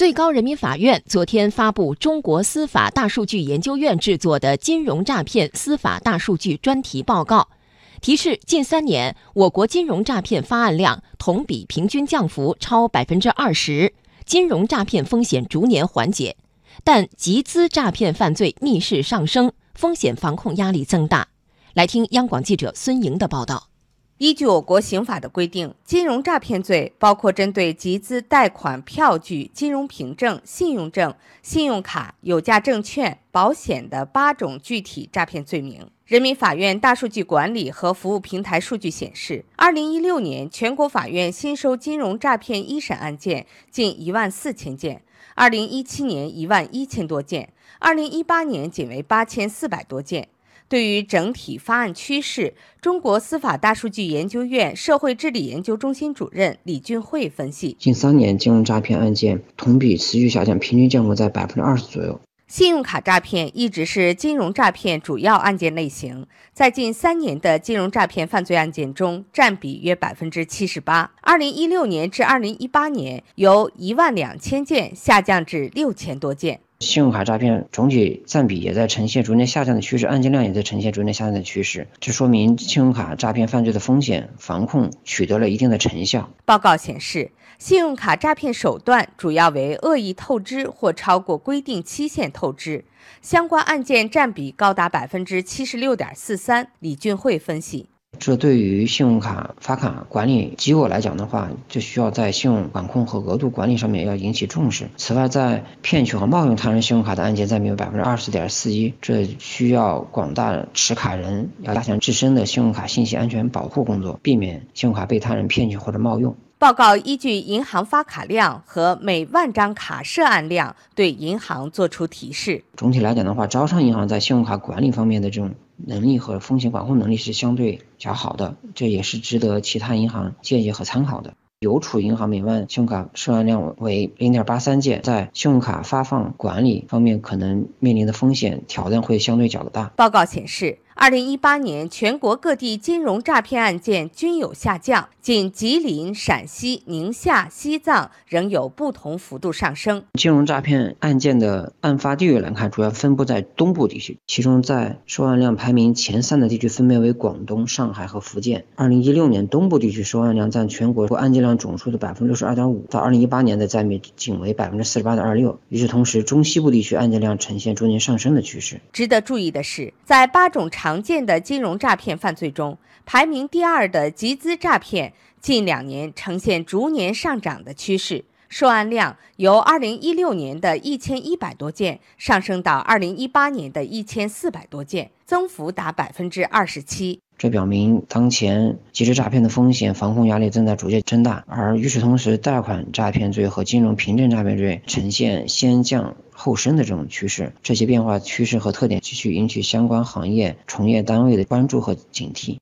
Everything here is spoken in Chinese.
最高人民法院昨天发布中国司法大数据研究院制作的金融诈骗司法大数据专题报告，提示近三年我国金融诈骗发案量同比平均降幅超百分之二十，金融诈骗风险逐年缓解，但集资诈骗犯罪逆势上升，风险防控压力增大。来听央广记者孙莹的报道。依据我国刑法的规定，金融诈骗罪包括针对集资、贷款、票据、金融凭证、信用证、信用卡、有价证券、保险的八种具体诈骗罪名。人民法院大数据管理和服务平台数据显示，二零一六年全国法院新收金融诈骗一审案件近一万四千件，二零一七年一万一千多件，二零一八年仅为八千四百多件。对于整体发案趋势，中国司法大数据研究院社会治理研究中心主任李俊慧分析：近三年金融诈骗案件同比持续下降，平均降幅在百分之二十左右。信用卡诈骗一直是金融诈骗主要案件类型，在近三年的金融诈骗犯罪案件中，占比约百分之七十八。二零一六年至二零一八年，由一万两千件下降至六千多件。信用卡诈骗总体占比也在呈现逐年下降的趋势，案件量也在呈现逐年下降的趋势，这说明信用卡诈骗犯罪的风险防控取得了一定的成效。报告显示，信用卡诈骗手段主要为恶意透支或超过规定期限透支，相关案件占比高达百分之七十六点四三。李俊慧分析。这对于信用卡发卡管理机构来讲的话，就需要在信用管控和额度管理上面要引起重视。此外，在骗取和冒用他人信用卡的案件占比为百分之二十点四一，这需要广大持卡人要加强自身的信用卡信息安全保护工作，避免信用卡被他人骗取或者冒用。报告依据银行发卡量和每万张卡涉案量，对银行作出提示。总体来讲的话，招商银行在信用卡管理方面的这种能力和风险管控能力是相对较好的，这也是值得其他银行借鉴和参考的。邮储银行每万信用卡涉案量为零点八三件，在信用卡发放管理方面，可能面临的风险挑战会相对较大。报告显示。二零一八年，全国各地金融诈骗案件均有下降，仅吉林、陕西、宁夏、西藏仍有不同幅度上升。金融诈骗案件的案发地域来看，主要分布在东部地区，其中在收案量排名前三的地区分别为广东、上海和福建。二零一六年，东部地区收案量占全国案件量总数的百分之六十二点五，到二零一八年的占比仅为百分之四十八点二六。与此同时，中西部地区案件量呈现逐年上升的趋势。值得注意的是，在八种常常见的金融诈骗犯罪中，排名第二的集资诈骗近两年呈现逐年上涨的趋势，受案量由2016年的一千一百多件上升到2018年的一千四百多件，增幅达百分之二十七。这表明当前集资诈骗的风险防控压力正在逐渐增大，而与此同时，贷款诈骗罪和金融凭证诈骗罪呈现先降后升的这种趋势。这些变化趋势和特点继续引起相关行业从业单位的关注和警惕。